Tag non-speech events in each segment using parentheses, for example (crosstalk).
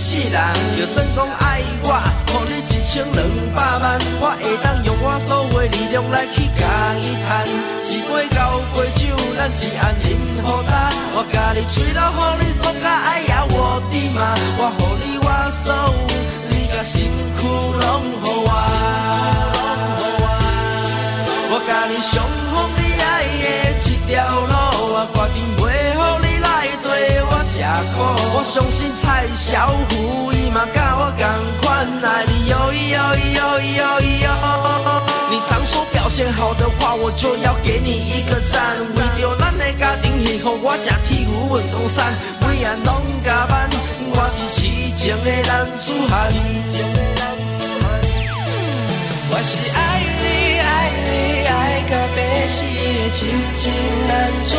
世人。就算讲爱我，互你一千两百万，我会当用我所有的力量来去甲伊赚。一杯交杯酒，咱一暗饮好干。我甲你吹到，互你爽甲爱呀我的妈，我互你我所有，你甲身躯拢互我。我甲你上好你爱的一条我吃苦。我相信蔡小虎伊嘛甲我同款爱你哟咿哟咿哟咿哟咿哟。你常说表现好的话，我就要给你一个赞。为着咱的家庭幸福，我吃铁牛运动衫，每晚拢加班。我是痴情的男子汉。我是爱你爱你爱到要死的痴情男子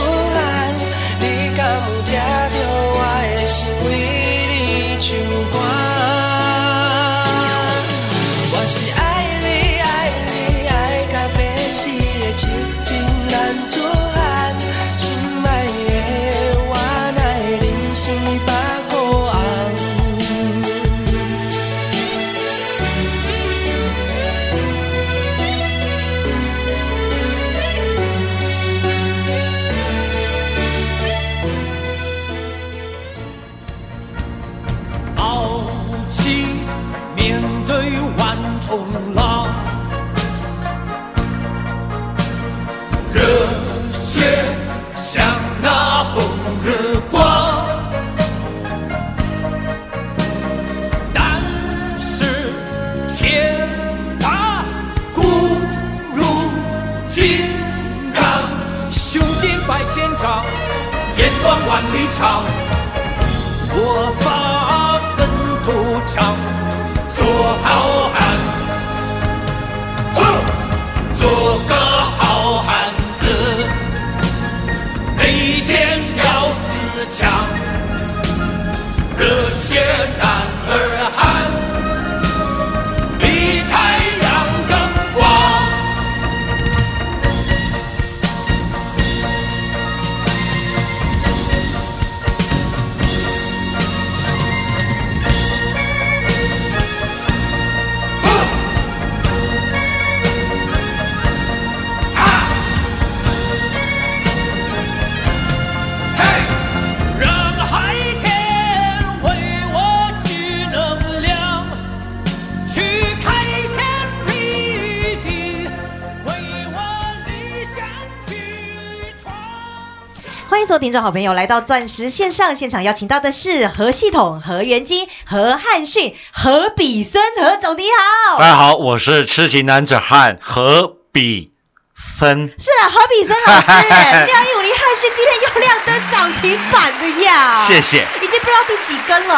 听众好朋友来到钻石线上现场，邀请到的是何系统、何元金、何汉逊、何比森，何总你好。大家好，我是痴情男子汉何比森。是啊，何比森老师，(laughs) 廖一五零汉逊今天又亮灯涨停板的呀，谢谢。已经不知道第几根了。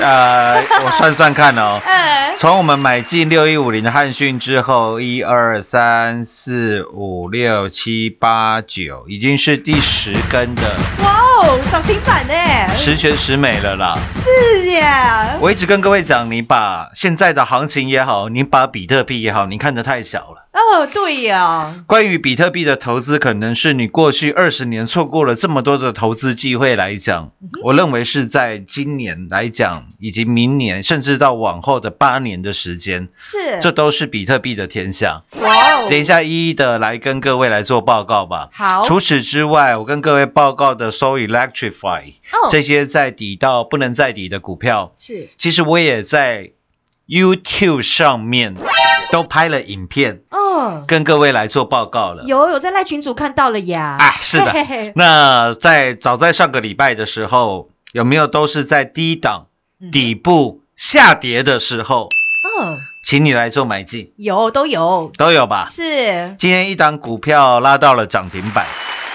呃，(laughs) 我算算看哦，哎，从我们买进六一五零的汉讯之后，一二三四五六七八九，已经是第十根的，哇哦，涨停板呢？十全十美了啦。是耶，我一直跟各位讲，你把现在的行情也好，你把比特币也好，你看得太小了。哦，对呀，关于比特币的投资，可能是你过去二十年错过了这么多的投资机会来讲，我认为是在今年来讲，以及明年，甚至到往后的八年的时间，是这都是比特币的天下。哇哦等一下一一的来跟各位来做报告吧。好除此之外，我跟各位报告的 So Electrify、哦这些在底到不能再底的股票，是其实我也在 YouTube 上面都拍了影片，哦，跟各位来做报告了。有有在赖群组看到了呀，啊，是的嘿嘿嘿。那在早在上个礼拜的时候，有没有都是在低档嗯底部下跌的时候，嗯，请你来做买进，有都有，都有吧？是。今天一档股票拉到了涨停板，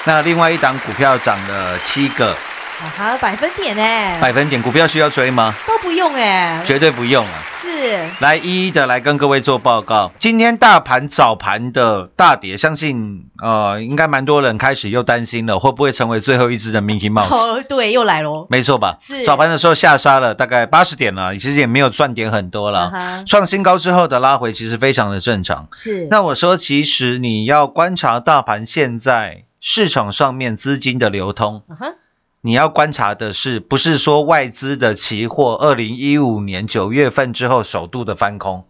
那另外一档股票涨了七个啊哈，百分点哎，百分点，股票需要追吗？都不用哎，绝对不用啊。是来一一的来跟各位做报告。今天大盘早盘的大跌，相信呃应该蛮多人开始又担心了，会不会成为最后一只的 Mickey Mouse？哦，对，又来喽，没错吧？是早盘的时候下杀了大概八十点了，其实也没有赚点很多啊了。哈，创新高之后的拉回其实非常的正常。是那我说，其实你要观察大盘现在市场上面资金的流通，你要观察的是，不是说外资的期货二零一五年九月份之后首度的翻空。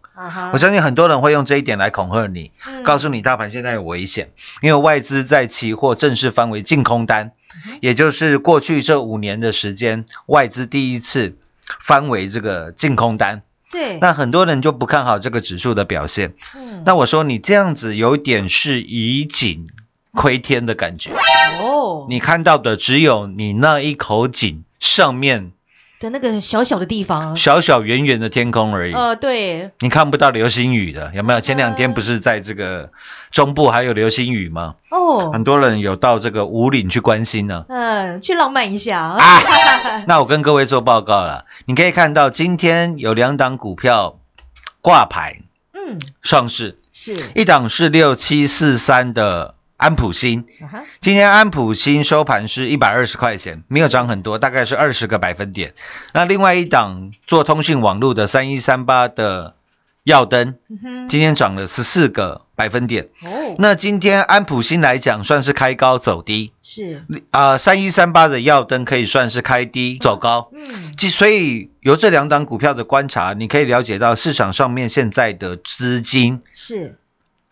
我相信很多人会用这一点来恐吓你，嗯告诉你大盘现在有危险，因为外资在期货正式翻为净空单，嗯也就是过去这五年的时间，外资第一次翻为这个净空单。对，那很多人就不看好这个指数的表现。嗯那我说你这样子有点是以井窥天的感觉，哦，你看到的只有你那一口井上面的那个小小的地方，小小圆圆的天空而已。呃，对，你看不到流星雨的，有没有？前两天不是在这个中部还有流星雨吗？哦，很多人有到这个五岭去关心呢。嗯，去浪漫一下。啊，(laughs) 那我跟各位做报告了，你可以看到今天有两档股票挂牌嗯，上市，是，一档是六七四三的安普新，今天安普新收盘是一百二十块钱，没有涨很多，大概是二十个百分点。那另外一档做通讯网络的三一三八的耀登，嗯哼，今天涨了十四个百分点。哦，那今天安普新来讲，算是开高走低，是，啊、三一三八的耀登可以算是开低走高。嗯，即所以由这两档股票的观察，你可以了解到市场上面现在的资金，是，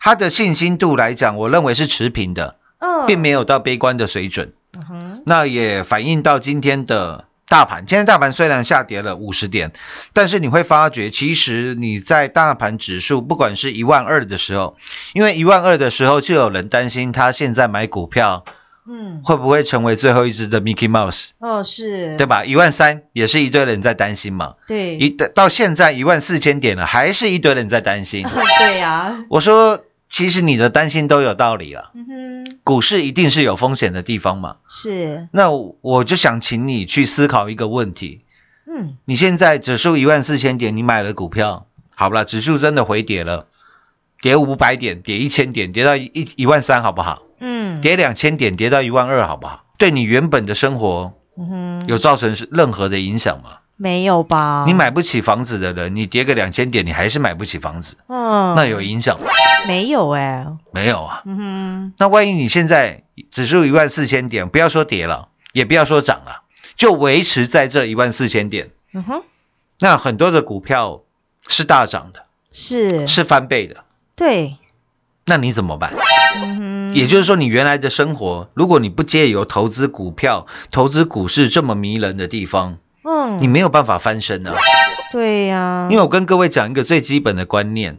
它的信心度来讲，我认为是持平的，嗯，并没有到悲观的水准。嗯哼，那也反映到今天的大盘。今天大盘虽然下跌了五十点，但是你会发觉，其实你在大盘指数不管是一万二的时候，因为一万二的时候就有人担心他现在买股票嗯，会不会成为最后一只的 Mickey Mouse，哦，是，对吧？一万三也是一堆人在担心嘛。对，一到现在一万四千点了，还是一堆人在担心。(laughs) 对呀，我说，其实你的担心都有道理啊。嗯哼，股市一定是有风险的地方嘛。是，那我就想请你去思考一个问题：嗯，你现在指数一万四千点，你买了股票，好不啦？指数真的回跌了，跌五百点，跌一千点，跌到一一一万三，好不好？嗯，跌两千点，跌到一万二，好不好？对你原本的生活嗯哼，有造成是任何的影响吗？没有吧？你，买不起房子的人，你跌个两千点，你还是买不起房子，嗯，那有影响吗？没有哎，没有啊。嗯哼，那万一你现在指数一万四千点，不要说跌了，也不要说涨了，就维持在这一万四千点，嗯哼，那很多的股票是大涨的，是，是翻倍的，对，那你怎么办？嗯哼，也就是说，你原来的生活，如果你不借由投资股票、投资股市这么迷人的地方，嗯，你没有办法翻身啊。对呀，因为我跟各位讲一个最基本的观念，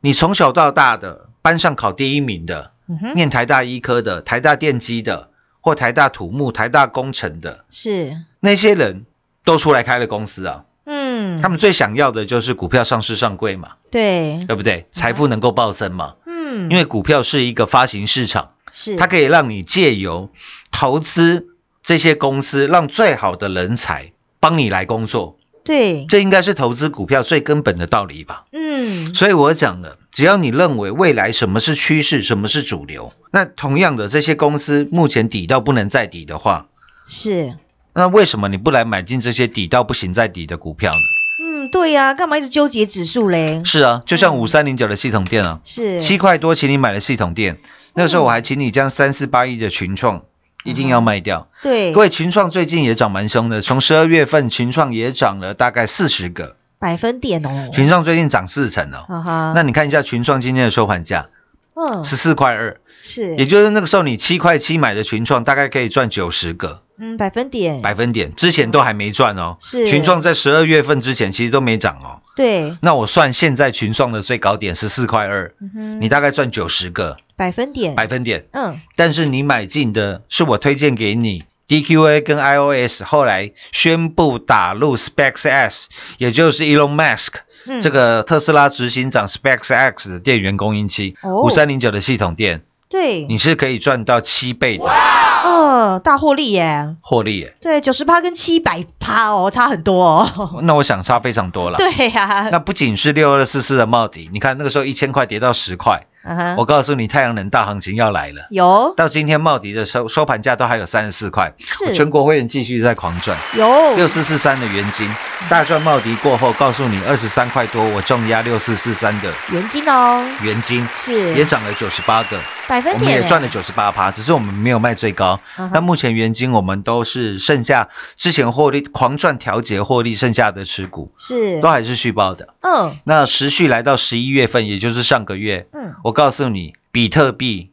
你从小到大的班上考第一名的，嗯，念台大医科的、台大电机的，或台大土木、台大工程的是，那些人，都出来开了公司啊。嗯，他们最想要的就是股票上市上柜嘛，对，对不对？财富能够暴增嘛。嗯，因为股票是一个发行市场，是。它可以让你借由投资这些公司，让最好的人才帮你来工作。对，这应该是投资股票最根本的道理吧。嗯，所以我讲了，只要你认为未来什么是趋势，什么是主流，那同样的这些公司目前底到不能再底的话，是，那为什么你不来买进这些底到不行再底的股票呢？嗯，对呀、干嘛一直纠结指数嘞？是啊，就像五三零九的系统店啊，是七块多请你买了系统店，那个时候我还请你将三四八一的群创一定要卖掉。对，各位，群创最近也涨蛮凶的，从十二月份群创也涨了大概四十个，百分点哦。群创最近涨四成哦。哈哈，那你看一下群创今天的收盘价嗯十四块二，是，也就是那个时候你七块七买的群创，大概可以赚九十个。嗯百分点。百分点，之前都还没赚哦。是。群创在十二月份之前其实都没涨哦。对，那我算现在群创的最高点十四块二，你大概赚九十个。百分点。百分点，嗯。但是你买进的是我推荐给你 DQA 跟 iOS，后来宣布打入 SpaceX，也就是 Elon Musk、嗯。这个特斯拉执行长 SpaceX 的电源供应器，哦。五三零九的系统店，对，你是可以赚到七倍的。哦大获利耶，获利耶。对，九十趴跟七百趴哦，差很多哦。(laughs) 那我想差非常多了。对呀、那不仅是六二四四的茂迪，你看那个时候一千块跌到十块，嗯哼我告诉你太阳能大行情要来了。有。到今天茂迪的收收盘价都还有三十四块，是。全国会员继续在狂赚。有。六四四三的元金大赚茂迪过后，告诉你二十三块多，我重压六四四三的元金哦，元金是。也涨了九十八个，百分点，我们也赚了。九十八趴，只是我们没有卖最高嗯哼。但目前元金我们都是剩下之前获利狂赚调节获利剩下的持股，是都还是续报的。嗯那持续来到十一月份，也就是上个月，嗯我告诉你，比特币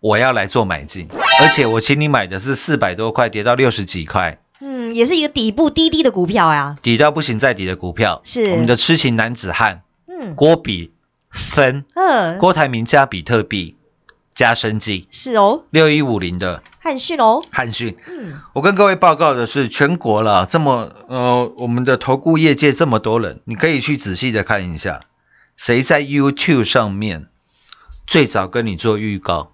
我要来做买进，而且我请你买的是四百多块，跌到六十几块，嗯，也是一个底部低低的股票呀。底到不行再底的股票，是我们的痴情男子汉嗯郭比森、嗯，郭台铭加比特币加生技是哦，六一五零的汉讯哦，汉讯。嗯我跟各位报告的是，全国了这么呃，我们的投顾业界这么多人，你可以去仔细的看一下，谁在 YouTube 上面最早跟你做预告。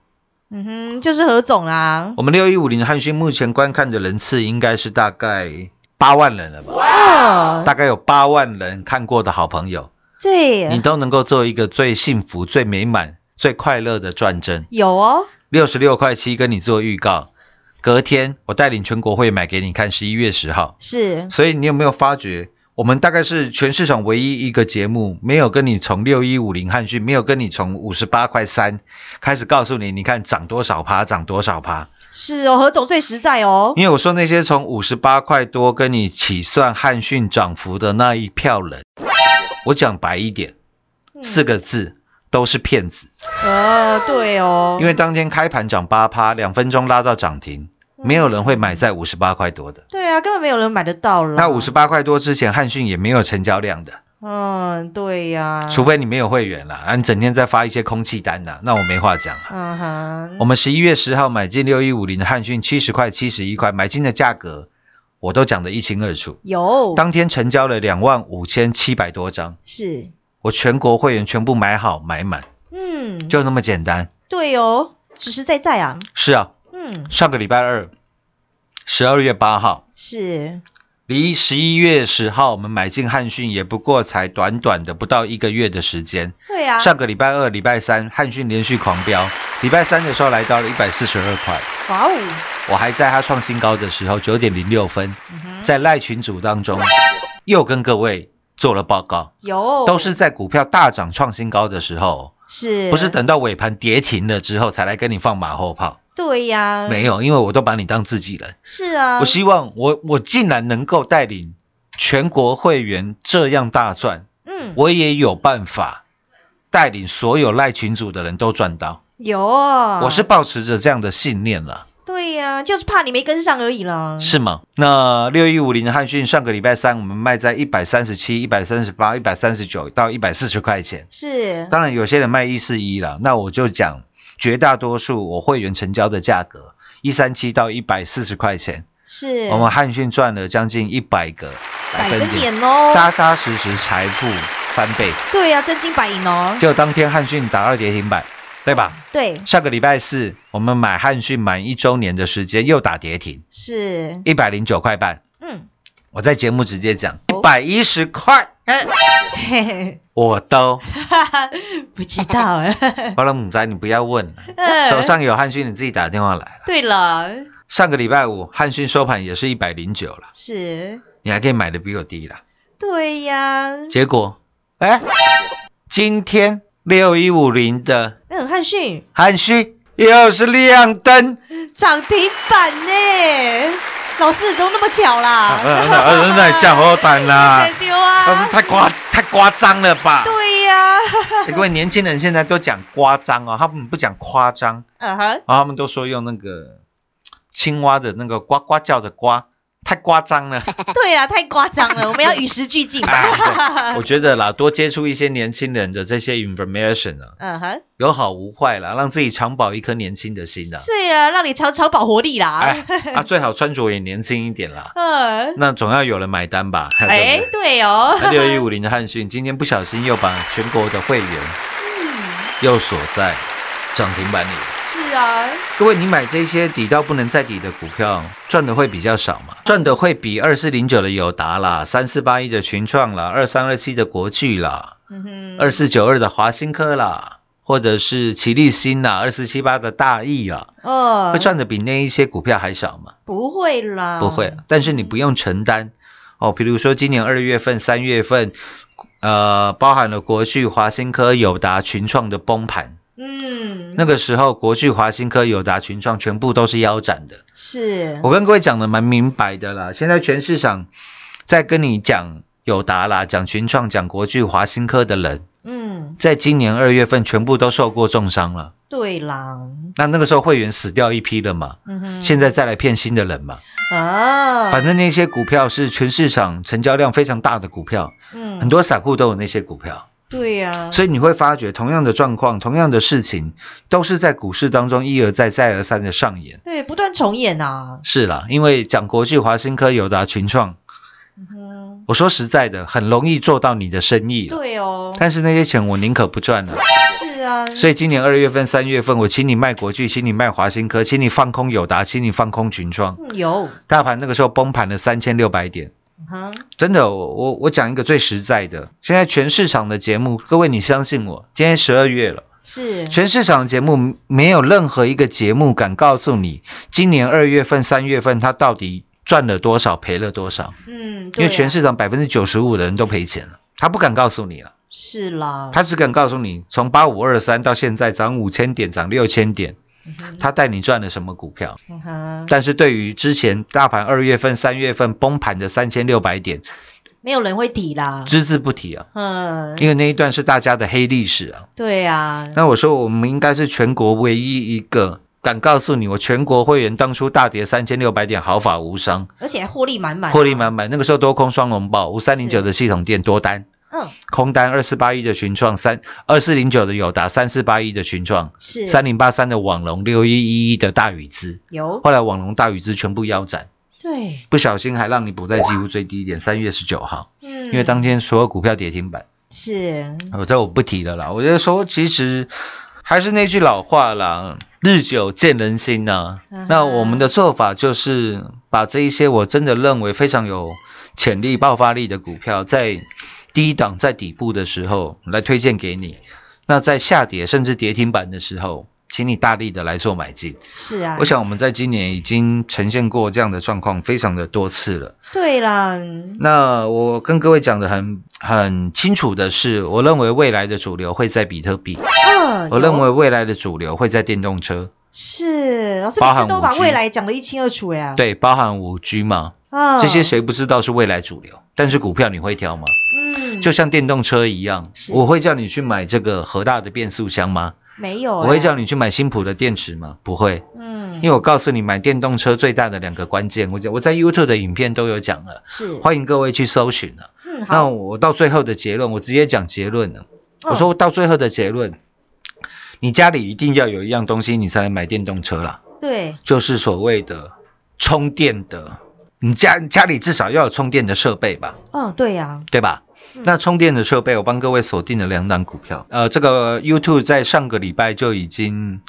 嗯哼，就是何总啦。我们六一五零汉讯目前观看的人次应该是大概八万人了吧？哇，大概有八万人看过的好朋友，对，你都能够做一个最幸福、最美满、最快乐的转正。有哦，六十六块七跟你做预告，隔天我带领全国会买给你看，十一月十号。是所以你有没有发觉，我们大概是全市场唯一一个节目，没有跟你从六一五零汉讯，没有跟你从五十八块三开始告诉你，你看涨多少趴，涨多少趴。是哦，何总最实在哦。因为我说那些从五十八块多跟你起算汉讯涨幅的那一票人，我讲白一点，嗯四个字都是骗子。呃，对哦，因为当天开盘涨八趴，两分钟拉到涨停，没有人会买在五十八块多的。对啊，根本没有人买得到了。那五十八块多之前，汉讯也没有成交量的，嗯，对呀、除非你没有会员啦，啊，你整天在发一些空气单呐，那我没话讲了。嗯哼，我们十一月十号买进六一五零的汉讯，七十块、七十一块，买进的价格我都讲得一清二楚。有当天成交了两万五千七百多张，是，我全国会员全部买好买满，嗯，就那么简单。对哦，实实在在啊，是啊，嗯，上个礼拜二，十二月八号，是，离十一月十号我们买进汉讯也不过才短短的不到一个月的时间。对啊，上个礼拜二、礼拜三汉讯连续狂飙，礼拜三的时候来到了一百四十二块，哇哦，我还在它创新高的时候九点零六分，嗯，在赖群组当中又跟各位做了报告，有，都是在股票大涨创新高的时候，是，不是等到尾盘跌停了之后才来跟你放马后炮，对呀、没有，因为我都把你当自己人。是啊，我希望我我竟然能够带领全国会员这样大赚，嗯，我也有办法带领所有赖群组的人都赚到。有哦，我是抱持着这样的信念了，对呀、就是怕你没跟上而已啦。是吗？那六一五零的汉讯上个礼拜三我们卖在一百三十七、一百三十八、一百三十九到一百四十块钱。是，当然有些人卖一四一了，那我就讲绝大多数我会员成交的价格一三七到一百四十块钱，是，我们汉讯赚了将近一百个百分点，哦，扎扎实实财富翻倍。对呀、真金白银哦，就当天汉讯打二跌停板，对吧？对，上个礼拜四我们买汉讯满一周年的时间又打跌停，是，一百零九块半。嗯，我在节目直接讲哦一百一十块，哎，嘿。嘿，我都。(laughs) 不知道。哎，(laughs) (laughs) 好了，母仔你不要问了，嗯手上有汉讯你自己打电话来了。对了，上个礼拜五汉讯收盘也是一百零九了，是，你还可以买的比我低了。对呀，结果，哎，今天六一五零的。嗯，汉讯汉讯又是亮灯，涨停板呢，老师怎么那么巧啦？那那降好单啦，(laughs) 丢啊！太夸太夸张了吧？对呀，(laughs) 欸各位年轻人现在都讲夸张哦，他们不讲夸张，嗯哼，然后他们都说用那个青蛙的那个呱呱叫的呱，太夸张了。(laughs) 对啊，太夸张了，我们要与时俱进。(laughs) 我觉得啦，多接触一些年轻人的这些 information 啊，嗯哼，有好无坏啦，让自己长保一颗年轻的心啊。对啊，让你长长保活力啦。哎啊，最好穿着也年轻一点啦。(laughs) 嗯，那总要有人买单吧？哎对？哦，六一五零的汉讯今天不小心又把全国的会员又锁在涨停板里了。是啊，各位，你买这些底到不能再底的股票，赚的会比较少嘛？赚的会比二四零九的友达啦，三四八一的群创啦，二三二七的国巨啦，嗯哼，二四九二的华新科啦，或者是奇力新啦，二四七八的大益啦，哦会赚的比那一些股票还少吗？不会啦，不会，但是你不用承担哦。比如说今年二月份、三月份，呃，包含了国巨、华新科、友达、群创的崩盘，嗯，那个时候国巨、华新科、友达、群创全部都是腰斩的。是，我跟各位讲的蛮明白的啦，现在全市场在跟你讲友达啦、讲群创、讲国巨、华新科的人，嗯，在今年二月份全部都受过重伤了。对啦，那那个时候会员死掉一批了嘛，嗯哼，现在再来骗新的人嘛。啊，反正那些股票是全市场成交量非常大的股票，嗯，很多散户都有那些股票，对呀，所以你会发觉同样的状况、同样的事情，都是在股市当中一而再、再而三的上演。对，不断重演啊，是啦，因为讲国际、华新科、友达、群创，嗯哼，我说实在的，很容易做到你的生意了。对哦，但是那些钱我宁可不赚了。是啊，所以今年二月份、三月份，我请你卖国巨，请你卖华新科，请你放空友达，请你放空群创。嗯有，大盘那个时候崩盘了三千六百点。真的，我我我讲一个最实在的，现在全市场的节目，各位你相信我，今天十二月了，是，全市场的节目没有任何一个节目敢告诉你，今年二月份、三月份它到底赚了多少，赔了多少，嗯，因为全市场百分之九十五的人都赔钱了，他不敢告诉你了，是啦，他只敢告诉你，从八五二三到现在涨五千点，涨六千点，他带你赚了什么股票？嗯，但是对于之前大盘二月份、三月份崩盘的三千六百点，没有人会提啦，只字不提啊。嗯，因为那一段是大家的黑历史啊。对啊，那我说我们应该是全国唯一一个敢告诉你，我全国会员当初大跌三千六百点毫发无伤，而且还获利满满，获利满，满。那个时候多空双龙爆，五三零九的系统店多单，嗯，空单二四八一的群创，三二四零九的友达，三四八一的群创，是。三零八三的网龙，六一一一的大宇资。有，后来网龙、大宇资全部腰斩，对，不小心还让你补在几乎最低点，三月十九号，嗯，因为当天所有股票跌停板。是，我这我不提了啦，我就说其实还是那句老话啦，日久见人心呐、那我们的做法就是把这一些我真的认为非常有潜力、爆发力的股票，在低档、在底部的时候来推荐给你。那在下跌甚至跌停板的时候，请你大力的来做买进。是啊，我想我们在今年已经呈现过这样的状况非常的多次了。对啦，那我跟各位讲的很很清楚的是，我认为未来的主流会在比特币，嗯，我认为未来的主流会在电动车，是，老师包含每次都把未来讲得一清二楚呀，，对，包含五 G 嘛，啊，这些谁不知道是未来主流？但是股票你会挑吗？嗯，就像电动车一样，我会叫你去买这个和大的变速箱吗？没有，我会叫你，去买新普的电池吗？不会，嗯，因为我告诉你，买电动车最大的两个关键，我讲我在 YouTube 的影片都有讲了，是，欢迎各位去搜寻了。嗯，那，我到最后的结论，我直接讲结论了。我嗯说到最后的结论，你家里一定要有一样东西，你才能买电动车啦，对，就是所谓的充电的。你家家里至少要有充电的设备吧，哦，对呀，对吧？嗯。那充电的设备，我帮各位锁定了两档股票。呃，这个 YouTube 在上个礼拜就已经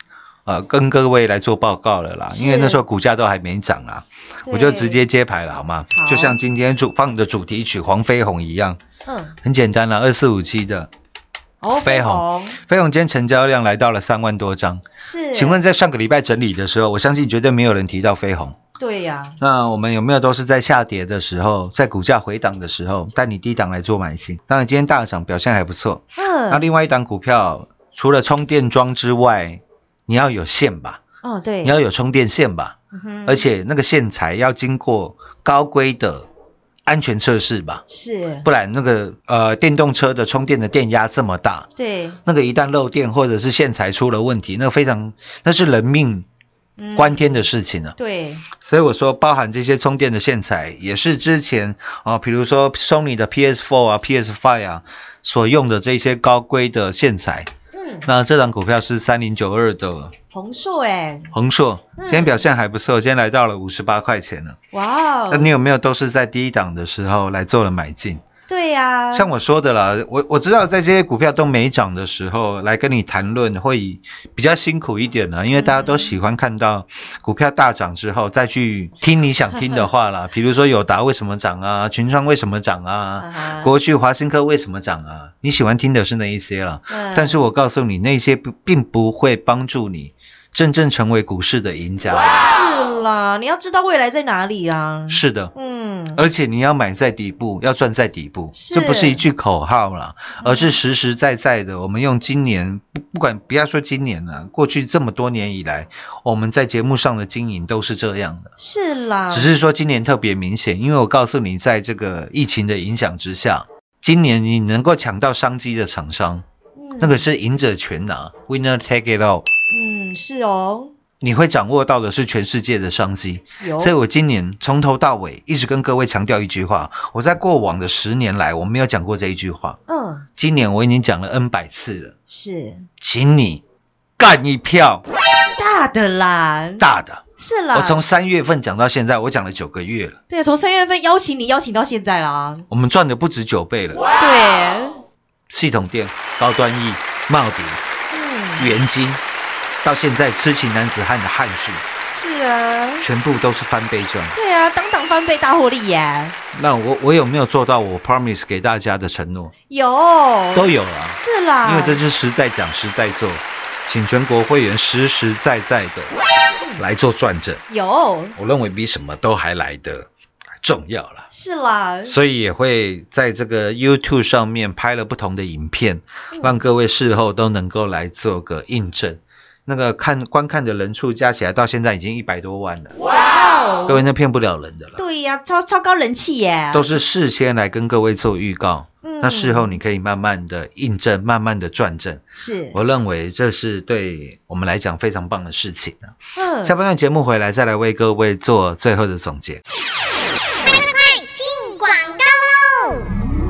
呃跟各位来做报告了啦，因为那时候股价都还没涨啊，我就直接接牌了，好吗？好。就像今天主放的主题曲《黄飞鸿》一样，嗯，很简单啦，二四五七的哦，飞鸿。飞鸿今天成交量来到了三万多张。是，请问在上个礼拜整理的时候，我相信绝对没有人提到飞鸿，对呀，那我们有没有都是在下跌的时候，在股价回档的时候，带你低档来做买进？当然，今天大涨表现还不错。那嗯，另外一档股票，除了充电桩之外，你要有线吧，哦对，你要有充电线吧，而且那个线材要经过高规的安全测试吧，是，不然那个呃电动车的充电的电压这么大，对，那个一旦漏电或者是线材出了问题，那个非常那是人命嗯关天的事情啊。对，所以我说，包含这些充电的线材，也是之前啊、比如说 Sony 的 PS4 啊、PS5 啊所用的这些高规的线材。嗯，那这张股票是三零九二的红硕哎，宏硕，嗯今天表现还不错，今天来到了五十八块钱了。哇哦，那你有没有都是在第一档的时候来做了买进？对呀，像我说的啦，我我知道在这些股票都没涨的时候来跟你谈论会比较辛苦一点呢，因为大家都喜欢看到股票大涨之后再去听你想听的话啦，(laughs) 比如说友达为什么涨啊，群创为什么涨啊，国巨、华新科为什么涨啊，你喜欢听的是那一些啦。嗯。但是我告诉你，那些不并不会帮助你真正成为股市的赢家。是啦，你要知道未来在哪里啊，是的，嗯，而且你要买在底部，要赚在底部，这不是一句口号啦，而是实实在在的。我们用今年不不管不要说今年了，过去这么多年以来，我们在节目上的经营都是这样的。是啦，只是说今年特别明显，因为我告诉你，在这个疫情的影响之下，今年你能够抢到商机的厂商，嗯那个是赢者全拿，winner take it all。嗯是哦，你会掌握到的是全世界的商机，所以我今年从头到尾一直跟各位强调一句话，我在过往的十年来我没有讲过这一句话，嗯。今年我已经讲了 N 百次了，是。请你干一票。大的啦，大的。是啦，我从三月份讲到现在，我讲了九个月了，对从三月份邀请你邀请到现在啦，我们赚的不止九倍了。对，系统店、高端 E、茂迪、嗯。元金，到现在痴情男子汉的汉讯，是啊，全部都是翻倍赚。对啊，当当翻倍大获利耶，那我我有没有做到我 promise 给大家的承诺？有都有啊。是啦，因为这是实在讲实在做，请全国会员实实在在的来做转正，有我认为比什么都还来的重要了。是啦，所以也会在这个 YouTube 上面拍了不同的影片，让各位事后都能够来做个印证。那个看观看的人数加起来到现在已经一百多万了，哇各位那骗不了人的了，对呀、超超高人气耶，都是事先来跟各位做预告，嗯。那事后你可以慢慢的印证，慢慢的转正。是，我认为这是对我们来讲非常棒的事情啊。嗯。下半段节目回来再来为各位做最后的总结。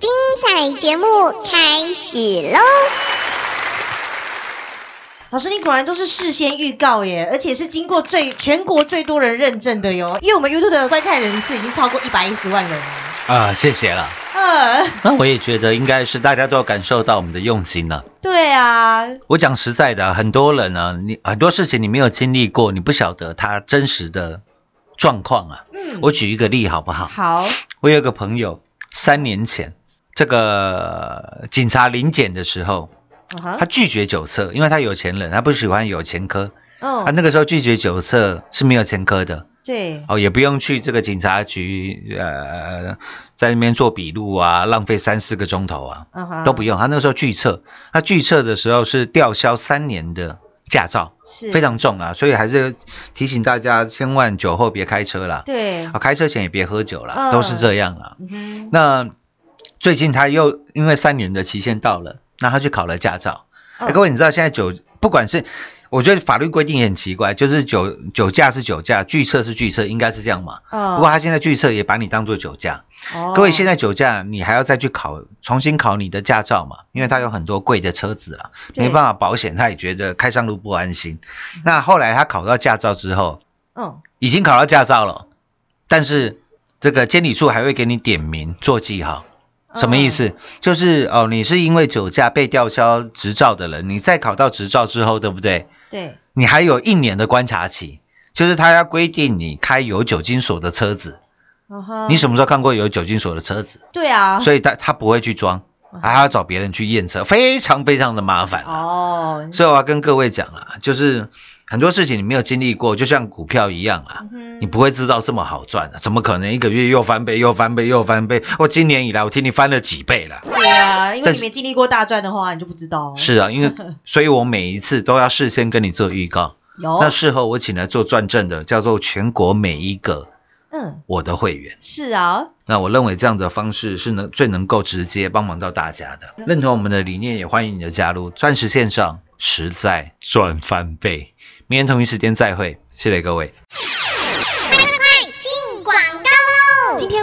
精彩节目开始喽！老师，你果然都是事先预告耶，而且是经过最全国最多人认证的哟，因为我们 YouTube 的观看人次已经超过一百一十万人了。啊，谢谢了。呃，那我也觉得应该是大家都有感受到我们的用心了。对啊，我讲实在的啊，很多人呢、你很多事情你没有经历过，你不晓得他真实的状况啊。嗯，我举一个例好不好？好，我有一个朋友，三年前这个警察临检的时候，他拒绝酒测，因为他有钱人，他不喜欢有前科。哦。他那个时候拒绝酒测是没有前科的。对，哦，也不用去这个警察局呃，在那边做笔录啊，浪费三四个钟头啊，都不用。他那个时候拒测，他拒测的时候是吊销三年的驾照，是。非常重啊，所以还是提醒大家，千万酒后别开车啦。对。啊，，开车前也别喝酒啦，嗯。都是这样啊。那最近他又因为三年的期限到了，那他去考了驾照。各位，你知道现在酒不管是，我觉得法律规定也很奇怪，就是酒酒驾是酒驾，拒测是拒测，应该是这样嘛。哦不过他现在拒测也把你当做酒驾。各位，现在酒驾你还要再去考，重新考你的驾照嘛？因为他有很多贵的车子啦，对没办法保险，他也觉得开上路不安心。那后来他考到驾照之后，嗯，已经考到驾照了，但是这个监理处还会给你点名做记号。什么意思？就是哦，你是因为酒驾被吊销执照的人，你再考到执照之后，对不对？对，你还有一年的观察期，就是他要规定你开有酒精锁的车子。你什么时候看过有酒精锁的车子？对啊，所以他他不会去装，还要找别人去验车，非常非常的麻烦啊。哦，所以我要跟各位讲啊，就是很多事情你没有经历过，就像股票一样啊，你不会知道这么好赚的、怎么可能一个月又翻倍又翻倍又翻倍？我今年以来我听你翻了几倍了？对啊，因为你没经历过大赚的话，你就不知道。是啊，因为 (laughs) 所以我每一次都要事先跟你做预告。有，那事后我请来做转正的，叫做全国每一个嗯，我的会员。是啊，那我认为这样的方式是能最能够直接帮忙到大家的。认同我们的理念，也欢迎你的加入。钻石线上实在赚翻倍。明天同一时间再会，谢谢各位。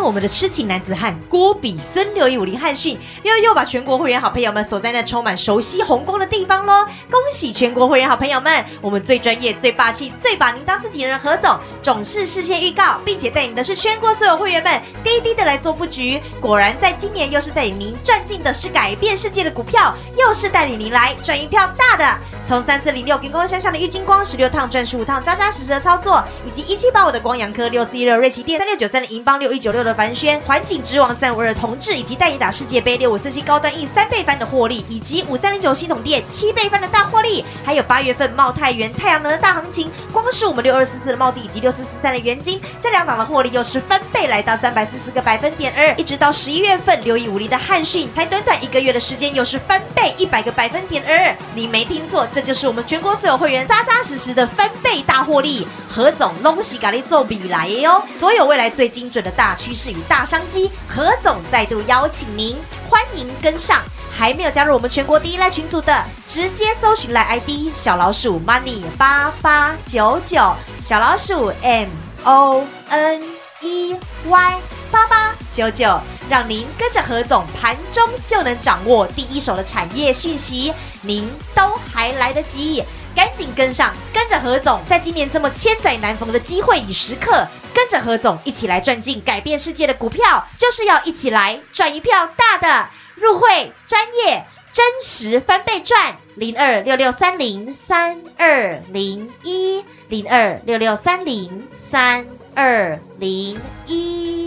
我们的痴情男子汉郭比森六一五零汉讯又又把全国会员好朋友们锁在那充满熟悉红光的地方喽！恭喜全国会员好朋友们，我们最专业、最霸气、最把您当自己人何总，总是事先预告，并且带领的是全国所有会员们滴滴的来做布局。果然，在今年又是带领您赚进的是改变世界的股票，又是带领您来赚一票大的。从三四零六金光山上的郁金光十六趟赚十五趟，扎扎实实的操作，以及一七八五的光阳科六四一六瑞奇电三六九三的银邦六一九六的凡轩环境之王三五二的同志，以及带你打世界杯六五四七高端 E 三倍翻的获利，以及五三零九系统店七倍翻的大获利，还有八月份茂泰元太阳能的大行情，光是我们六二四四的茂地以及六四四三的元金这两档的获利又是翻倍来到三百四十个百分点二，一直到十一月份六一五零的汉讯才短短一个月的时间又是翻倍一百个百分点二，你没听错，这就是我们全国所有会员扎扎实实的翻倍大获利。何总隆喜咖喱做比来哟，所有未来最精准的大趋势与大商机，何总再度邀请您，欢迎跟上。还没有加入我们全国第一赖群组的，直接搜寻赖 ID 小老鼠 money 八八九九，小老鼠 M O N E Y 八八九九，让您跟着何总盘中就能掌握第一手的产业讯息，您都还来得及。赶紧跟上，跟着何总，在今年这么千载难逢的机会与时刻，跟着何总一起来赚进改变世界的股票，就是要一起来赚一票大的。入会专业真实翻倍赚，零二六六三零三二零一零二六六三零三二零一。